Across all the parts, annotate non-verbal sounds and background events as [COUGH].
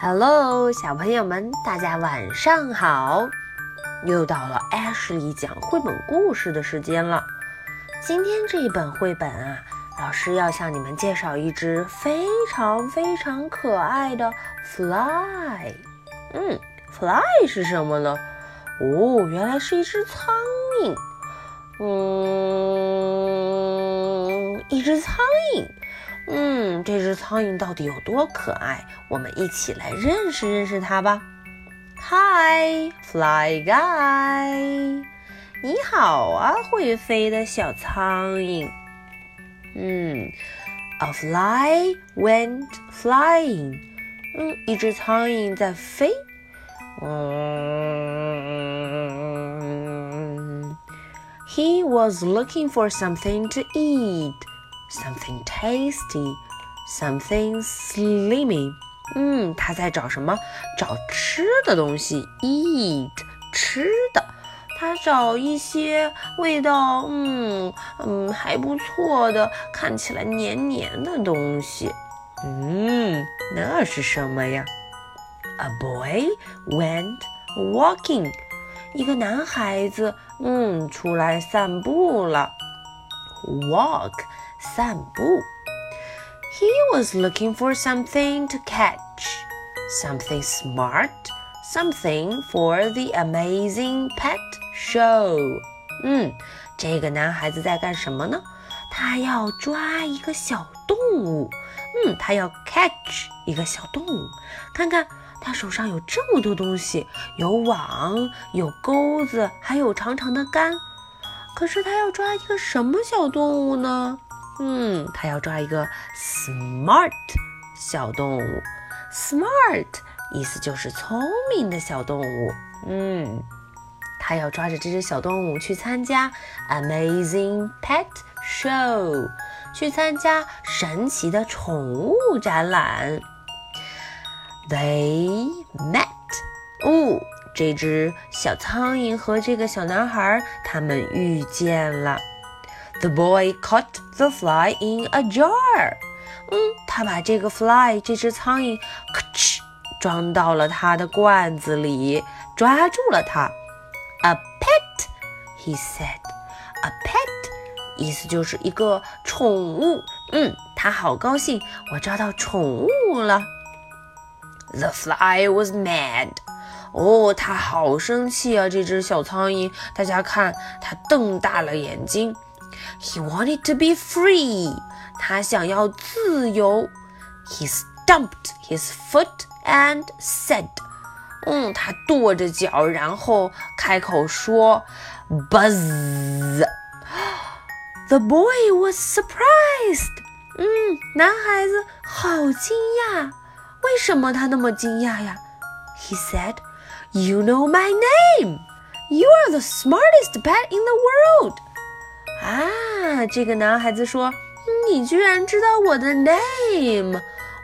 Hello，小朋友们，大家晚上好！又到了 Ashley 讲绘本故事的时间了。今天这一本绘本啊，老师要向你们介绍一只非常非常可爱的 fly。嗯，fly 是什么呢？哦，原来是一只苍蝇。嗯，一只苍蝇。嗯，这只苍蝇到底有多可爱？我们一起来认识认识它吧。Hi, fly guy，你好啊，会飞的小苍蝇。嗯，A fly went flying。嗯，一只苍蝇在飞。嗯，He was looking for something to eat. Something tasty, something slimy。嗯，他在找什么？找吃的东西，eat 吃的。他找一些味道，嗯嗯还不错的，看起来黏黏的东西。嗯，那是什么呀？A boy went walking。一个男孩子，嗯，出来散步了。Walk。散步。He was looking for something to catch, something smart, something for the amazing pet show. 嗯，这个男孩子在干什么呢？他要抓一个小动物。嗯，他要 catch 一个小动物。看看他手上有这么多东西，有网，有钩子，还有长长的杆。可是他要抓一个什么小动物呢？嗯，他要抓一个 smart 小动物，smart 意思就是聪明的小动物。嗯，他要抓着这只小动物去参加 amazing pet show，去参加神奇的宠物展览。They met，哦，这只小苍蝇和这个小男孩他们遇见了。The boy caught the fly in a jar。嗯，他把这个 fly 这只苍蝇，咔哧装到了他的罐子里，抓住了它。A pet，he said。A pet 意思就是一个宠物。嗯，他好高兴，我抓到宠物了。The fly was mad。哦，他好生气啊！这只小苍蝇，大家看，它瞪大了眼睛。He wanted to be free. 他想要自由。He stamped his foot and said. 嗯，他跺着脚，然后开口说：“Buzz!” The [GASPS] boy was surprised. 嗯，男孩子好惊讶。为什么他那么惊讶呀？He said, "You know my name. You are the smartest pet in the world." 啊，这个男孩子说：“你居然知道我的 name，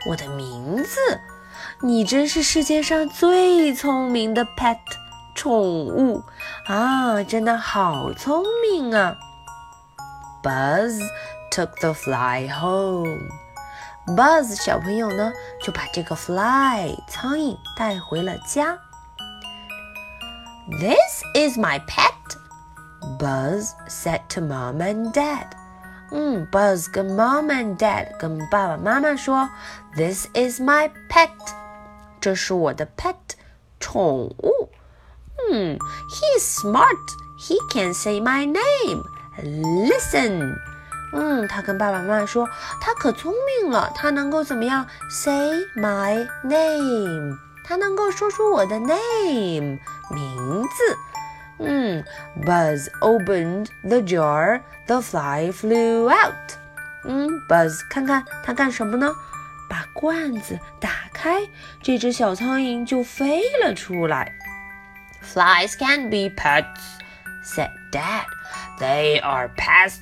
我的名字，你真是世界上最聪明的 pet 宠物啊！真的好聪明啊。” Buzz took the fly home. Buzz 小朋友呢，就把这个 fly 苍蝇带回了家。This is my pet. Buzz said to mom and dad. 嗯，Buzz 跟 mom and dad 跟爸爸妈妈说，This is my pet，这是我的 pet 宠物。嗯，He's smart. He can say my name. Listen. 嗯，他跟爸爸妈妈说，他可聪明了，他能够怎么样？Say my name，他能够说出我的 name 名字。 嗯，Buzz opened the jar. The fly flew out. 嗯，Buzz 看看他干什么呢？把罐子打开，这只小苍蝇就飞了出来。Flies can be pets, said Dad. They are pests.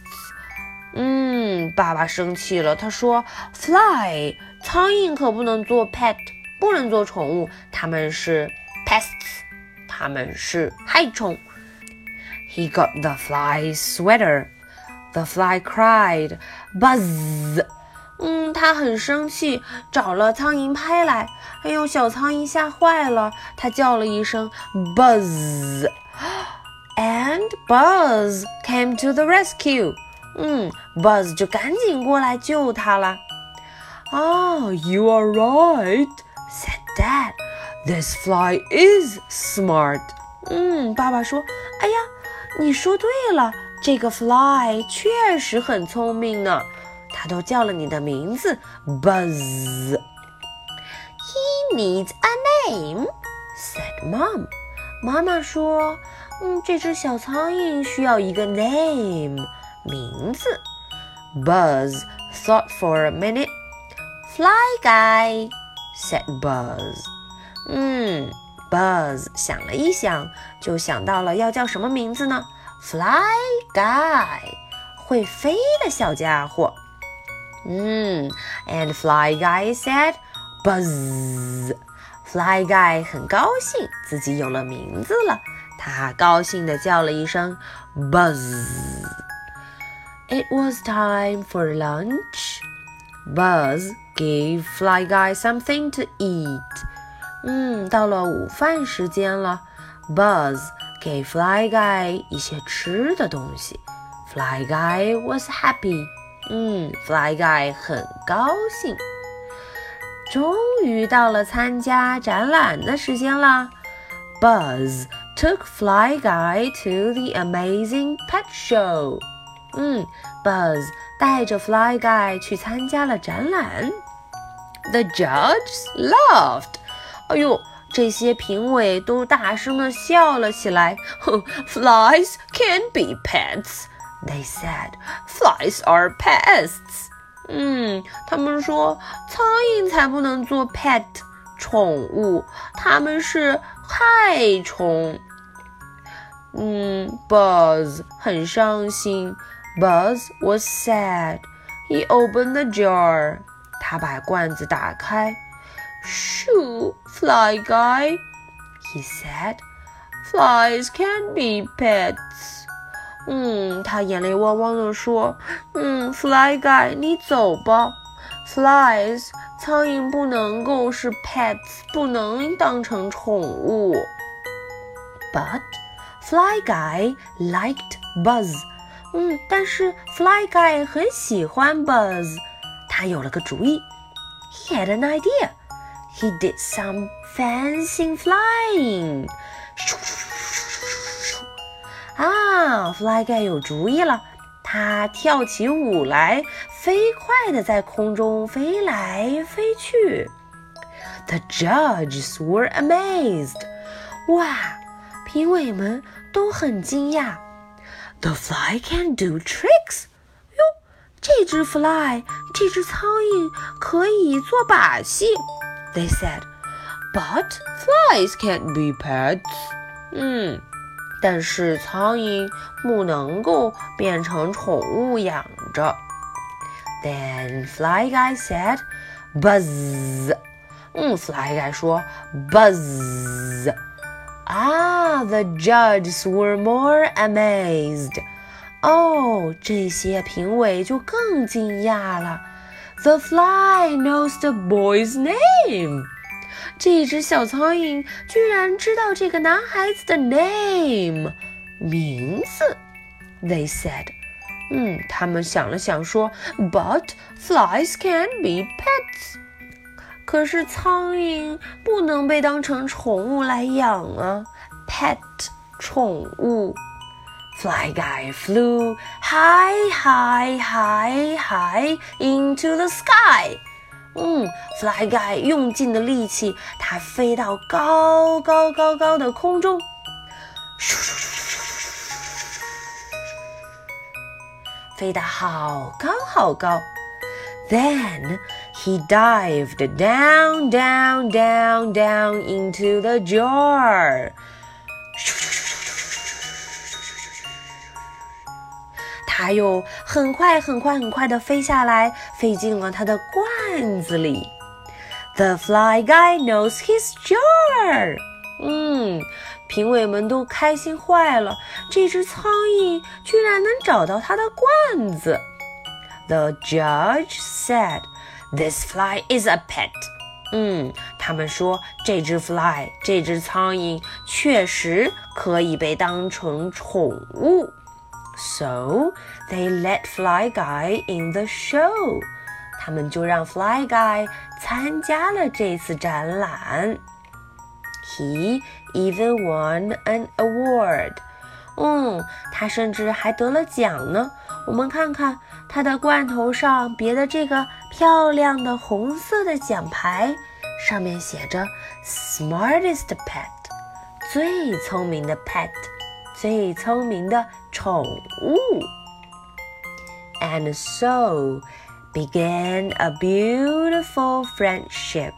嗯，爸爸生气了，他说：“Fly，苍蝇可不能做 pet，不能做宠物，它们是 pests。”他们是害虫。He got the fly sweater. The fly cried, "Buzz!" 嗯，他很生气，找了苍蝇拍来。哎呦，小苍蝇吓坏了，它叫了一声 “buzz”，and Buzz came to the rescue。嗯，Buzz 就赶紧过来救它了。Ah, you are right," said Dad. "This fly is smart." 嗯，爸爸说：“哎呀，你说对了，这个 fly 确实很聪明呢。”他都叫了你的名字，Buzz。He needs a name," said Mom. 妈妈说：“嗯，这只小苍蝇需要一个 name，名字。” Buzz thought for a minute. Fly guy, said Buzz. 嗯，Buzz 想了一想，就想到了要叫什么名字呢？Fly guy，会飞的小家伙。嗯，and Fly Guy said, "Buzz." Fly Guy 很高兴自己有了名字了，他高兴地叫了一声 "Buzz." It was time for lunch. Buzz gave Fly Guy something to eat. 嗯，到了午饭时间了，Buzz 给 Fly Guy 一些吃的东西。Fly Guy was happy. 嗯，Fly Guy 很高兴。终于到了参加展览的时间了。Buzz took Fly Guy to the amazing pet show。嗯，Buzz 带着 Fly Guy 去参加了展览。The judge laughed。哎呦，这些评委都大声的笑了起来。Flies can be pets。They said, "Flies are pests." 嗯，他们说苍蝇才不能做 pet 宠物，它们是害虫。嗯，Buzz 很伤心。Buzz was sad. He opened the jar. 他把罐子打开。Shoo, fly guy, he said. Flies can't be pets. 嗯，他眼泪汪汪地说：“嗯，Fly Guy，你走吧。Flies，苍蝇不能够是 pets，不能当成宠物。But Fly Guy liked Buzz。嗯，但是 Fly Guy 很喜欢 Buzz。他有了个主意。He had an idea. He did some fancy flying. 啊，Fly Guy 有主意了，他跳起舞来，飞快地在空中飞来飞去。The judges were amazed，哇，评委们都很惊讶。The fly can do tricks，哟，这只 fly，这只苍蝇可以做把戏。 They said，but flies can't be pets。嗯。但是苍蝇不能够变成宠物养着。Then Fly Guy said, "Buzz." 嗯，Fly Guy 说，Buzz。啊，The judges were more amazed. 哦，这些评委就更惊讶了。 The fly knows the boy's name. 这只小苍蝇居然知道这个男孩子的 name 名字。They said，嗯，他们想了想说，But flies can be pets。可是苍蝇不能被当成宠物来养啊，pet 宠物。Fly guy flew high, high, high, high into the sky. 嗯，Fly Guy 用尽了力气，它飞到高高高高的空中，咻咻咻咻咻咻咻，飞得好高好高。Then he dived down, down, down, down into the jar. 它又很快很快很快地飞下来，飞进了它的罐子里。The fly guy knows his jar。嗯，评委们都开心坏了，这只苍蝇居然能找到它的罐子。The judge said, This fly is a pet. 嗯，他们说这只 fly 这只苍蝇确实可以被当成宠物。So they let Fly Guy in the show. 他们就让 Fly Guy 参加了这次展览。He even won an award. 嗯，他甚至还得了奖呢。我们看看他的罐头上别的这个漂亮的红色的奖牌，上面写着 “Smartest Pet”，最聪明的 pet， 最聪明的宠物。And so began a beautiful friendship.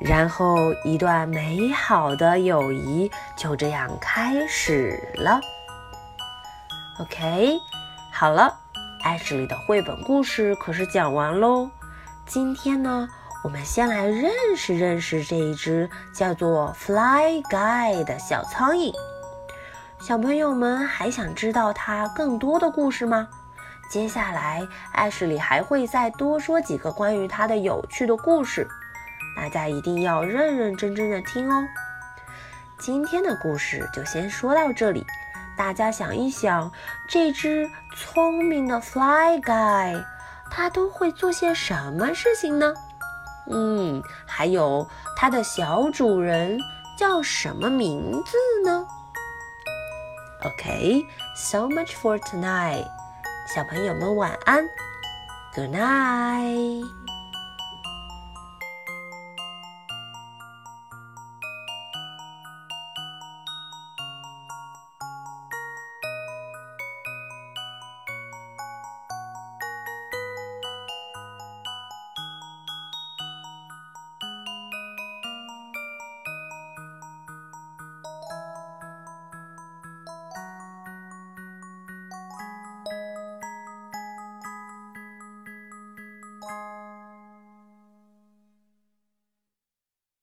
然后，一段美好的友谊就这样开始了。OK，好了，艾什莉的绘本故事可是讲完喽。今天呢，我们先来认识认识这一只叫做 Fly Guy 的小苍蝇。小朋友们还想知道它更多的故事吗？接下来，艾什里还会再多说几个关于它的有趣的故事。大家一定要认认真真的听哦。今天的故事就先说到这里。大家想一想，这只聪明的 Fly Guy，它都会做些什么事情呢？嗯，还有它的小主人叫什么名字呢 ？OK，so much for tonight。小朋友们晚安，Good night。